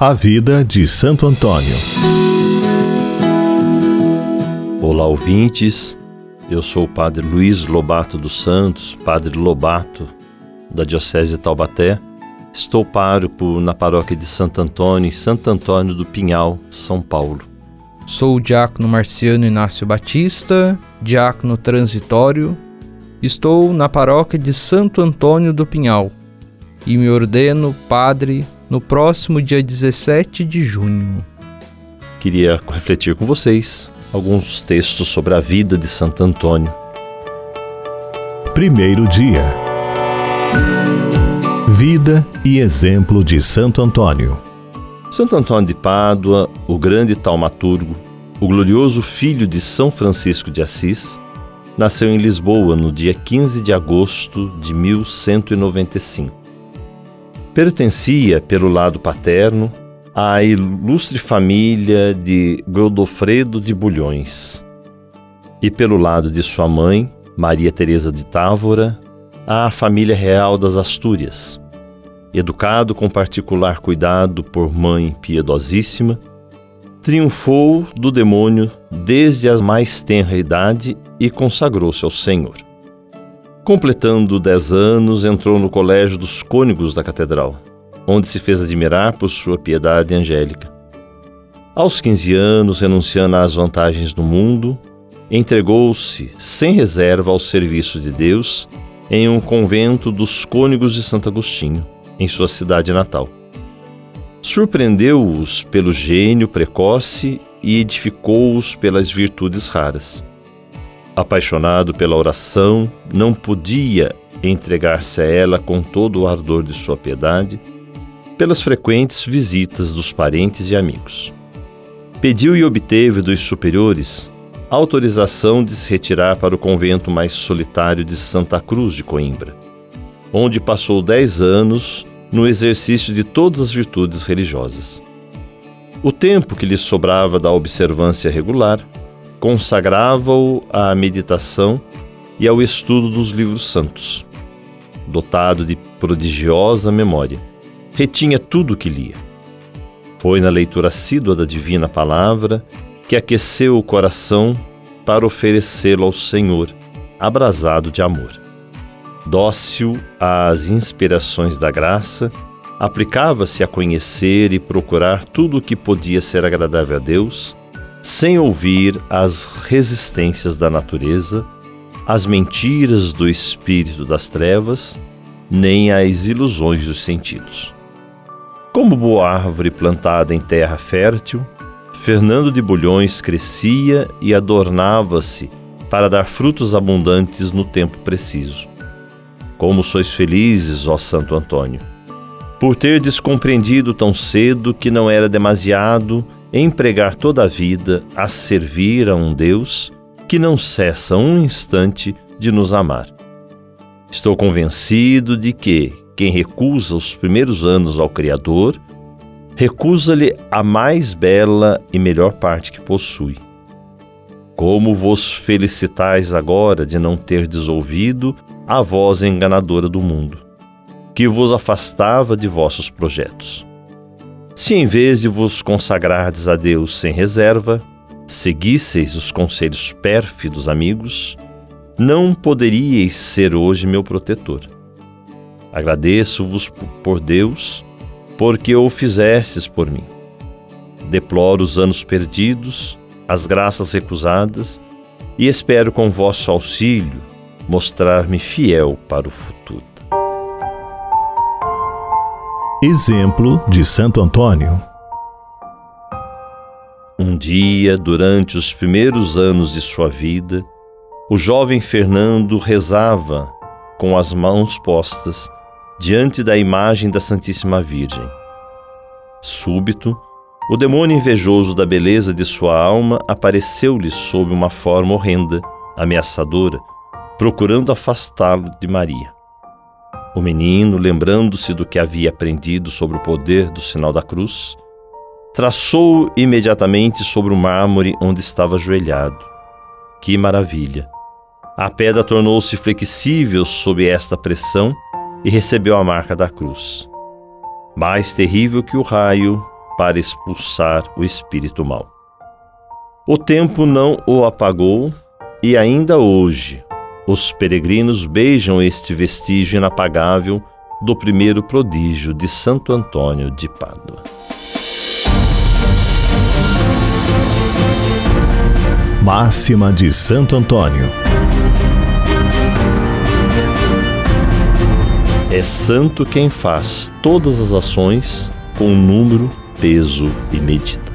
A vida de Santo Antônio. Olá, ouvintes. Eu sou o Padre Luiz Lobato dos Santos, Padre Lobato da Diocese de Taubaté. Estou pároco na paróquia de Santo Antônio, em Santo Antônio do Pinhal, São Paulo. Sou o diácono Marciano Inácio Batista, diácono transitório. Estou na paróquia de Santo Antônio do Pinhal e me ordeno padre no próximo dia 17 de junho. Queria refletir com vocês alguns textos sobre a vida de Santo Antônio. Primeiro dia. Vida e exemplo de Santo Antônio. Santo Antônio de Pádua, o grande taumaturgo, o glorioso filho de São Francisco de Assis, nasceu em Lisboa no dia 15 de agosto de 1195 pertencia, pelo lado paterno, à ilustre família de Godofredo de Bulhões, e pelo lado de sua mãe, Maria Teresa de Távora, à família real das Astúrias. Educado com particular cuidado por mãe piedosíssima, triunfou do demônio desde a mais tenra idade e consagrou-se ao Senhor. Completando dez anos, entrou no Colégio dos Cônegos da Catedral, onde se fez admirar por sua piedade angélica. Aos 15 anos, renunciando às vantagens do mundo, entregou-se sem reserva ao serviço de Deus em um convento dos Cônegos de Santo Agostinho, em sua cidade natal. Surpreendeu-os pelo gênio precoce e edificou-os pelas virtudes raras apaixonado pela oração, não podia entregar-se a ela com todo o ardor de sua piedade, pelas frequentes visitas dos parentes e amigos. Pediu e obteve dos superiores autorização de se retirar para o convento mais solitário de Santa Cruz de Coimbra, onde passou dez anos no exercício de todas as virtudes religiosas. O tempo que lhe sobrava da observância regular consagrava-o à meditação e ao estudo dos livros santos. Dotado de prodigiosa memória, retinha tudo o que lia. Foi na leitura assídua da divina palavra que aqueceu o coração para oferecê-lo ao Senhor, abrasado de amor. Dócil às inspirações da graça, aplicava-se a conhecer e procurar tudo o que podia ser agradável a Deus sem ouvir as resistências da natureza, as mentiras do espírito das trevas, nem as ilusões dos sentidos. Como boa árvore plantada em terra fértil, Fernando de Bulhões crescia e adornava-se para dar frutos abundantes no tempo preciso. Como sois felizes, ó Santo Antônio, por ter descompreendido tão cedo que não era demasiado empregar toda a vida a servir a um Deus que não cessa um instante de nos amar. Estou convencido de que quem recusa os primeiros anos ao Criador, recusa-lhe a mais bela e melhor parte que possui. Como vos felicitais agora de não ter desouvido a voz enganadora do mundo, que vos afastava de vossos projetos. Se em vez de vos consagrardes a Deus sem reserva, seguisseis os conselhos pérfidos amigos, não poderíeis ser hoje meu protetor. Agradeço-vos por Deus, porque o fizestes por mim. Deploro os anos perdidos, as graças recusadas, e espero com vosso auxílio mostrar-me fiel para o futuro. Exemplo de Santo Antônio. Um dia, durante os primeiros anos de sua vida, o jovem Fernando rezava com as mãos postas diante da imagem da Santíssima Virgem. Súbito, o demônio invejoso da beleza de sua alma apareceu-lhe sob uma forma horrenda, ameaçadora, procurando afastá-lo de Maria. O menino, lembrando-se do que havia aprendido sobre o poder do sinal da cruz, traçou imediatamente sobre o mármore onde estava ajoelhado. Que maravilha! A pedra tornou-se flexível sob esta pressão e recebeu a marca da cruz. Mais terrível que o raio, para expulsar o espírito mau. O tempo não o apagou e ainda hoje os peregrinos beijam este vestígio inapagável do primeiro prodígio de Santo Antônio de Pádua. Máxima de Santo Antônio. É santo quem faz todas as ações com número, peso e medida.